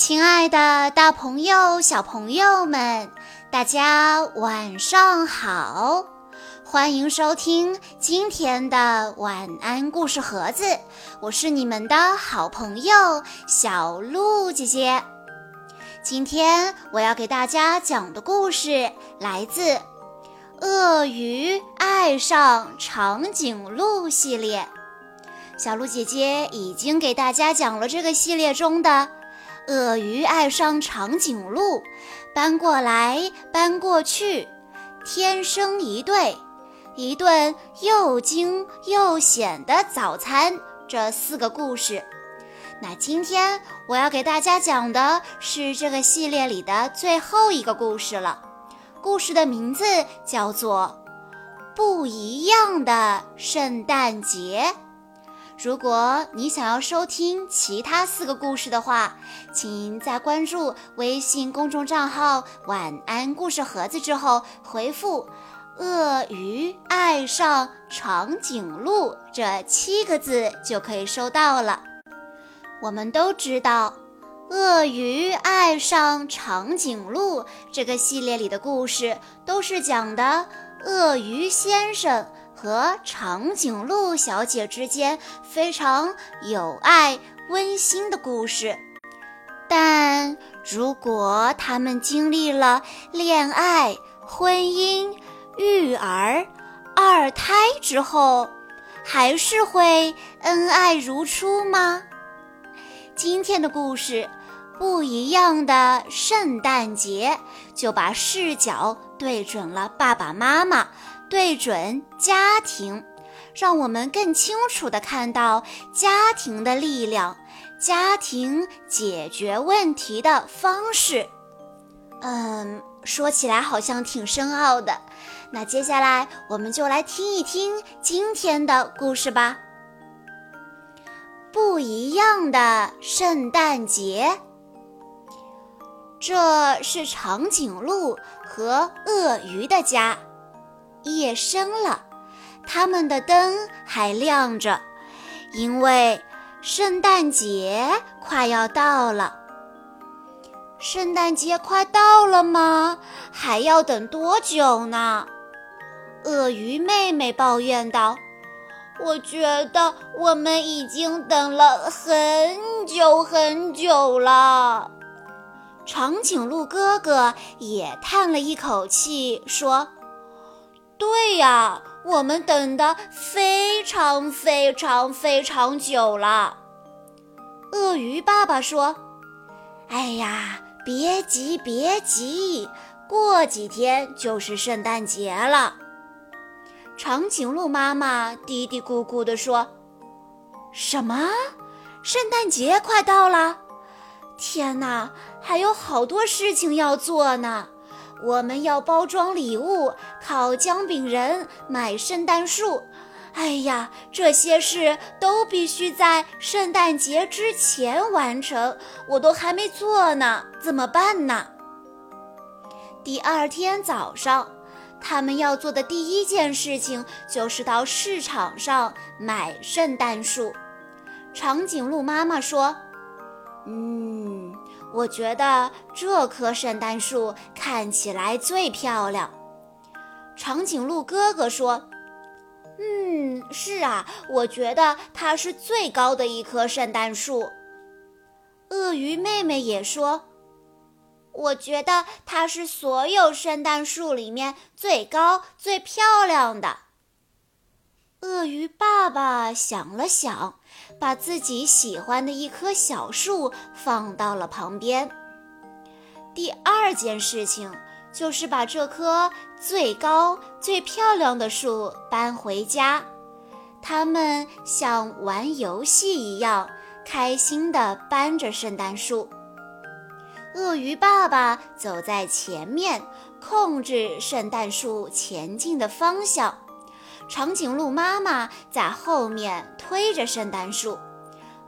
亲爱的，大朋友、小朋友们，大家晚上好！欢迎收听今天的晚安故事盒子，我是你们的好朋友小鹿姐姐。今天我要给大家讲的故事来自《鳄鱼爱上长颈鹿》系列。小鹿姐姐已经给大家讲了这个系列中的。鳄鱼爱上长颈鹿，搬过来搬过去，天生一对，一顿又惊又险的早餐。这四个故事，那今天我要给大家讲的是这个系列里的最后一个故事了。故事的名字叫做《不一样的圣诞节》。如果你想要收听其他四个故事的话，请在关注微信公众账号“晚安故事盒子”之后回复“鳄鱼爱上长颈鹿”这七个字就可以收到了。我们都知道，《鳄鱼爱上长颈鹿》这个系列里的故事都是讲的鳄鱼先生。和长颈鹿小姐之间非常有爱、温馨的故事，但如果他们经历了恋爱、婚姻、育儿、二胎之后，还是会恩爱如初吗？今天的故事不一样的圣诞节，就把视角对准了爸爸妈妈。对准家庭，让我们更清楚地看到家庭的力量，家庭解决问题的方式。嗯，说起来好像挺深奥的。那接下来我们就来听一听今天的故事吧。不一样的圣诞节，这是长颈鹿和鳄鱼的家。夜深了，他们的灯还亮着，因为圣诞节快要到了。圣诞节快到了吗？还要等多久呢？鳄鱼妹妹抱怨道：“我觉得我们已经等了很久很久了。”长颈鹿哥哥也叹了一口气，说。对呀，我们等的非常非常非常久了。鳄鱼爸爸说：“哎呀，别急别急，过几天就是圣诞节了。”长颈鹿妈妈嘀嘀咕咕地说：“什么？圣诞节快到了？天哪，还有好多事情要做呢。”我们要包装礼物、烤姜饼人、买圣诞树。哎呀，这些事都必须在圣诞节之前完成，我都还没做呢，怎么办呢？第二天早上，他们要做的第一件事情就是到市场上买圣诞树。长颈鹿妈妈说：“嗯。”我觉得这棵圣诞树看起来最漂亮。长颈鹿哥哥说：“嗯，是啊，我觉得它是最高的一棵圣诞树。”鳄鱼妹妹也说：“我觉得它是所有圣诞树里面最高、最漂亮的。”鳄鱼爸爸想了想。把自己喜欢的一棵小树放到了旁边。第二件事情就是把这棵最高、最漂亮的树搬回家。他们像玩游戏一样，开心地搬着圣诞树。鳄鱼爸爸走在前面，控制圣诞树前进的方向。长颈鹿妈妈在后面推着圣诞树，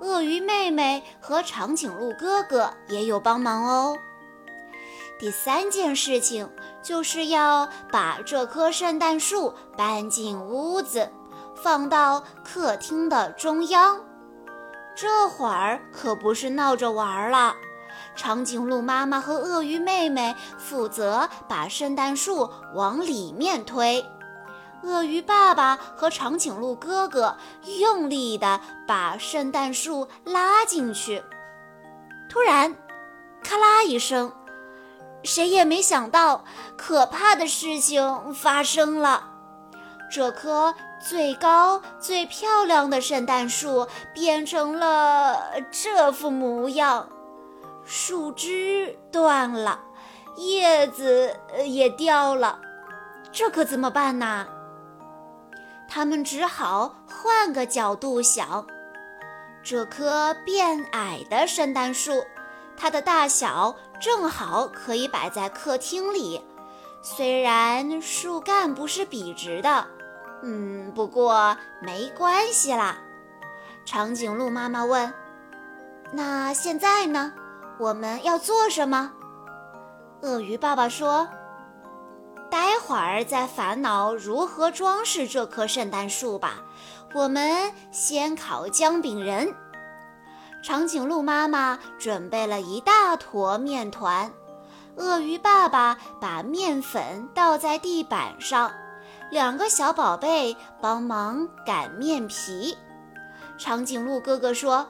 鳄鱼妹妹和长颈鹿哥哥也有帮忙哦。第三件事情就是要把这棵圣诞树搬进屋子，放到客厅的中央。这会儿可不是闹着玩了，长颈鹿妈妈和鳄鱼妹妹负责把圣诞树往里面推，鳄鱼爸爸和长颈鹿哥哥用力地把圣诞树拉进去。突然，咔啦一声，谁也没想到，可怕的事情发生了。这棵最高、最漂亮的圣诞树变成了这副模样。树枝断了，叶子也掉了，这可怎么办呢？他们只好换个角度想。这棵变矮的圣诞树，它的大小正好可以摆在客厅里。虽然树干不是笔直的，嗯，不过没关系啦。长颈鹿妈妈问：“那现在呢？”我们要做什么？鳄鱼爸爸说：“会儿再烦恼如何装饰这棵圣诞树吧。我们先烤姜饼人。”长颈鹿妈妈准备了一大坨面团，鳄鱼爸爸把面粉倒在地板上，两个小宝贝帮忙擀面皮。长颈鹿哥哥说。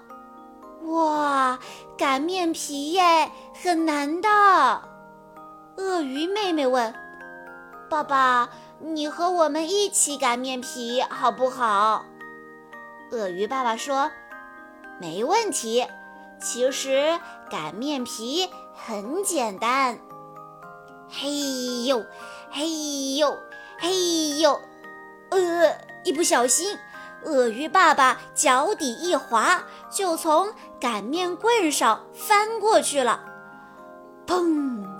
哇，擀面皮耶，很难的。鳄鱼妹妹问：“爸爸，你和我们一起擀面皮好不好？”鳄鱼爸爸说：“没问题。其实擀面皮很简单。”嘿呦，嘿呦，嘿呦，呃，一不小心。鳄鱼爸爸脚底一滑，就从擀面棍上翻过去了。砰！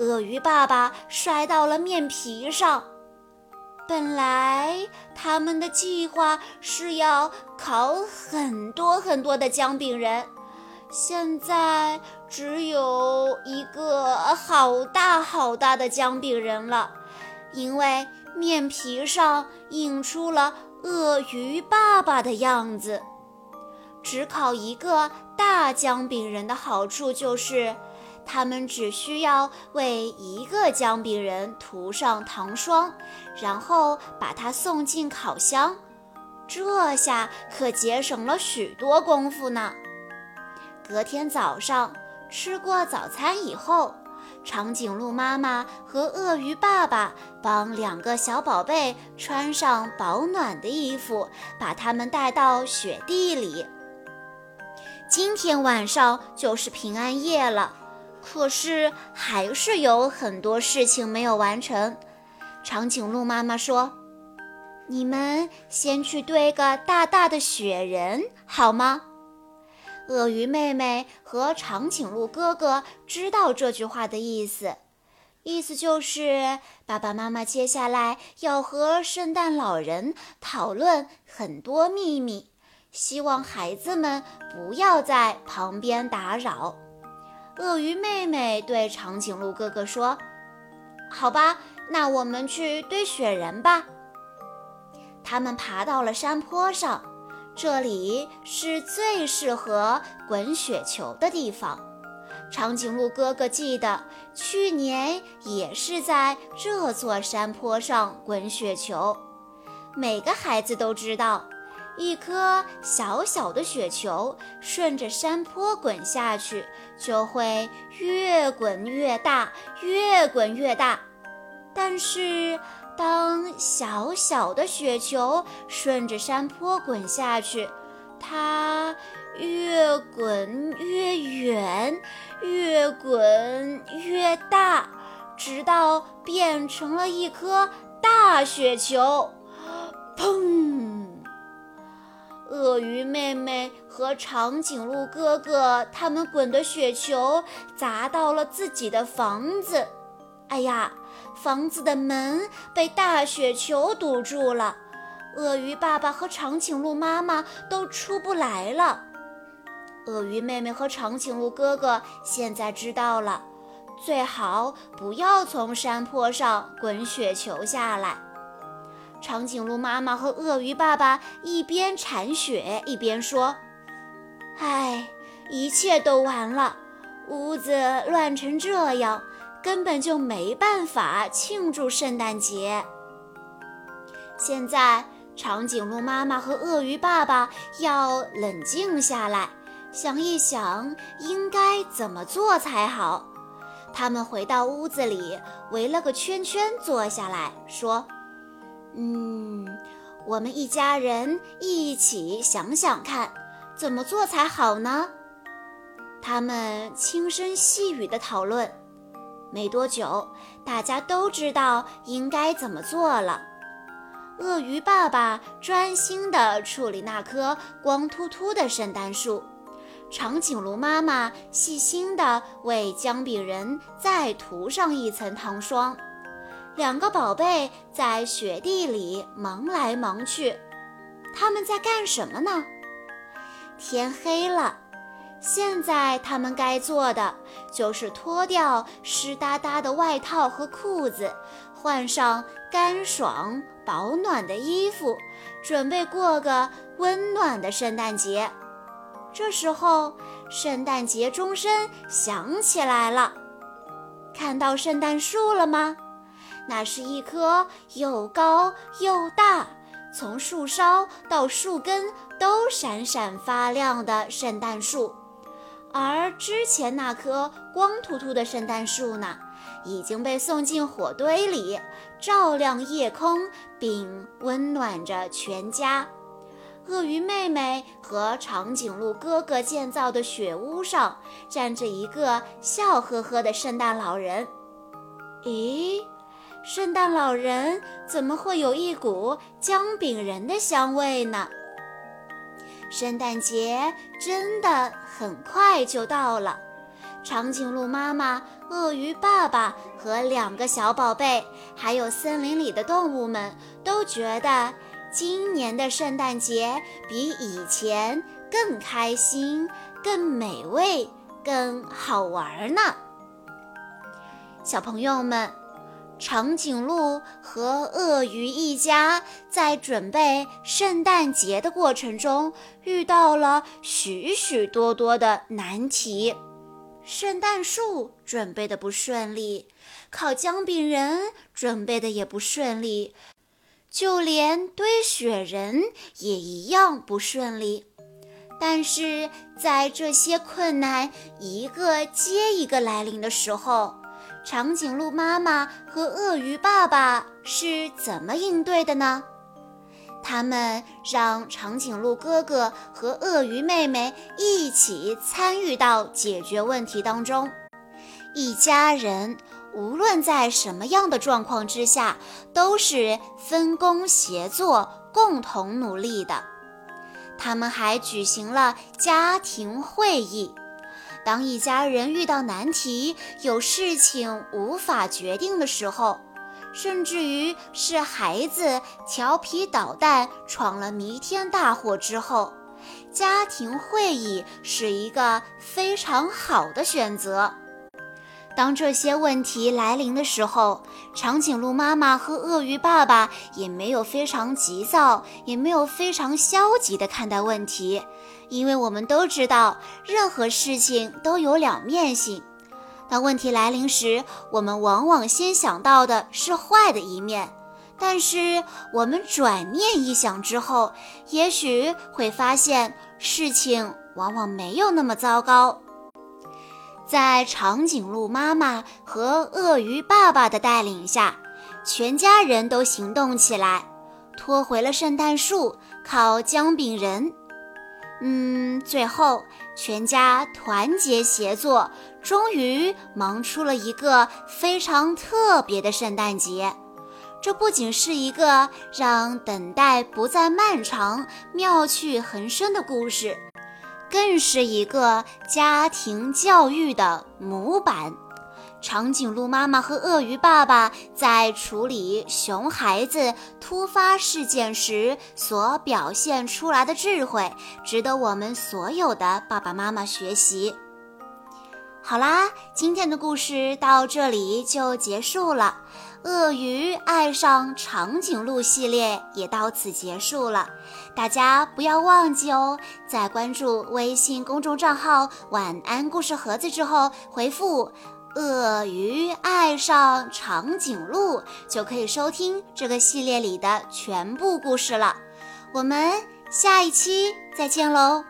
鳄鱼爸爸摔到了面皮上。本来他们的计划是要烤很多很多的姜饼人，现在只有一个好大好大的姜饼人了，因为面皮上印出了。鳄鱼爸爸的样子，只烤一个大姜饼人的好处就是，他们只需要为一个姜饼人涂上糖霜，然后把它送进烤箱，这下可节省了许多功夫呢。隔天早上吃过早餐以后。长颈鹿妈妈和鳄鱼爸爸帮两个小宝贝穿上保暖的衣服，把他们带到雪地里。今天晚上就是平安夜了，可是还是有很多事情没有完成。长颈鹿妈妈说：“你们先去堆个大大的雪人，好吗？”鳄鱼妹妹和长颈鹿哥哥知道这句话的意思，意思就是爸爸妈妈接下来要和圣诞老人讨论很多秘密，希望孩子们不要在旁边打扰。鳄鱼妹妹对长颈鹿哥哥说：“好吧，那我们去堆雪人吧。”他们爬到了山坡上。这里是最适合滚雪球的地方。长颈鹿哥哥记得，去年也是在这座山坡上滚雪球。每个孩子都知道，一颗小小的雪球顺着山坡滚下去，就会越滚越大，越滚越大。但是，当小小的雪球顺着山坡滚下去，它越滚越远，越滚越大，直到变成了一颗大雪球。砰！鳄鱼妹妹和长颈鹿哥哥他们滚的雪球砸到了自己的房子。哎呀！房子的门被大雪球堵住了，鳄鱼爸爸和长颈鹿妈妈都出不来了。鳄鱼妹妹和长颈鹿哥哥现在知道了，最好不要从山坡上滚雪球下来。长颈鹿妈妈和鳄鱼爸爸一边铲雪一边说：“唉，一切都完了，屋子乱成这样，根本就没办法庆祝圣诞节。现在，长颈鹿妈妈和鳄鱼爸爸要冷静下来，想一想应该怎么做才好。他们回到屋子里，围了个圈圈坐下来说：“嗯，我们一家人一起想想看，怎么做才好呢？”他们轻声细语地讨论。没多久，大家都知道应该怎么做了。鳄鱼爸爸专心地处理那棵光秃秃的圣诞树，长颈鹿妈妈细心地为姜饼人再涂上一层糖霜。两个宝贝在雪地里忙来忙去，他们在干什么呢？天黑了，现在他们该做的就是脱掉湿哒哒的外套和裤子。换上干爽保暖的衣服，准备过个温暖的圣诞节。这时候，圣诞节钟声响起来了。看到圣诞树了吗？那是一棵又高又大，从树梢到树根都闪闪发亮的圣诞树。而之前那棵光秃秃的圣诞树呢？已经被送进火堆里，照亮夜空，并温暖着全家。鳄鱼妹妹和长颈鹿哥哥建造的雪屋上，站着一个笑呵呵的圣诞老人。咦，圣诞老人怎么会有一股姜饼人的香味呢？圣诞节真的很快就到了。长颈鹿妈妈、鳄鱼爸爸和两个小宝贝，还有森林里的动物们，都觉得今年的圣诞节比以前更开心、更美味、更好玩呢。小朋友们，长颈鹿和鳄鱼一家在准备圣诞节的过程中，遇到了许许多多的难题。圣诞树准备的不顺利，烤姜饼人准备的也不顺利，就连堆雪人也一样不顺利。但是在这些困难一个接一个来临的时候，长颈鹿妈妈和鳄鱼爸爸是怎么应对的呢？他们让长颈鹿哥哥和鳄鱼妹妹一起参与到解决问题当中。一家人无论在什么样的状况之下，都是分工协作、共同努力的。他们还举行了家庭会议。当一家人遇到难题、有事情无法决定的时候，甚至于是孩子调皮捣蛋闯了弥天大祸之后，家庭会议是一个非常好的选择。当这些问题来临的时候，长颈鹿妈妈和鳄鱼爸爸也没有非常急躁，也没有非常消极地看待问题，因为我们都知道，任何事情都有两面性。当问题来临时，我们往往先想到的是坏的一面，但是我们转念一想之后，也许会发现事情往往没有那么糟糕。在长颈鹿妈妈和鳄鱼爸爸的带领下，全家人都行动起来，拖回了圣诞树，烤姜饼人。嗯，最后全家团结协作，终于忙出了一个非常特别的圣诞节。这不仅是一个让等待不再漫长、妙趣横生的故事，更是一个家庭教育的模板。长颈鹿妈妈和鳄鱼爸爸在处理熊孩子突发事件时所表现出来的智慧，值得我们所有的爸爸妈妈学习。好啦，今天的故事到这里就结束了。鳄鱼爱上长颈鹿系列也到此结束了。大家不要忘记哦，在关注微信公众账号“晚安故事盒子”之后，回复“鳄鱼爱上长颈鹿”，就可以收听这个系列里的全部故事了。我们下一期再见喽！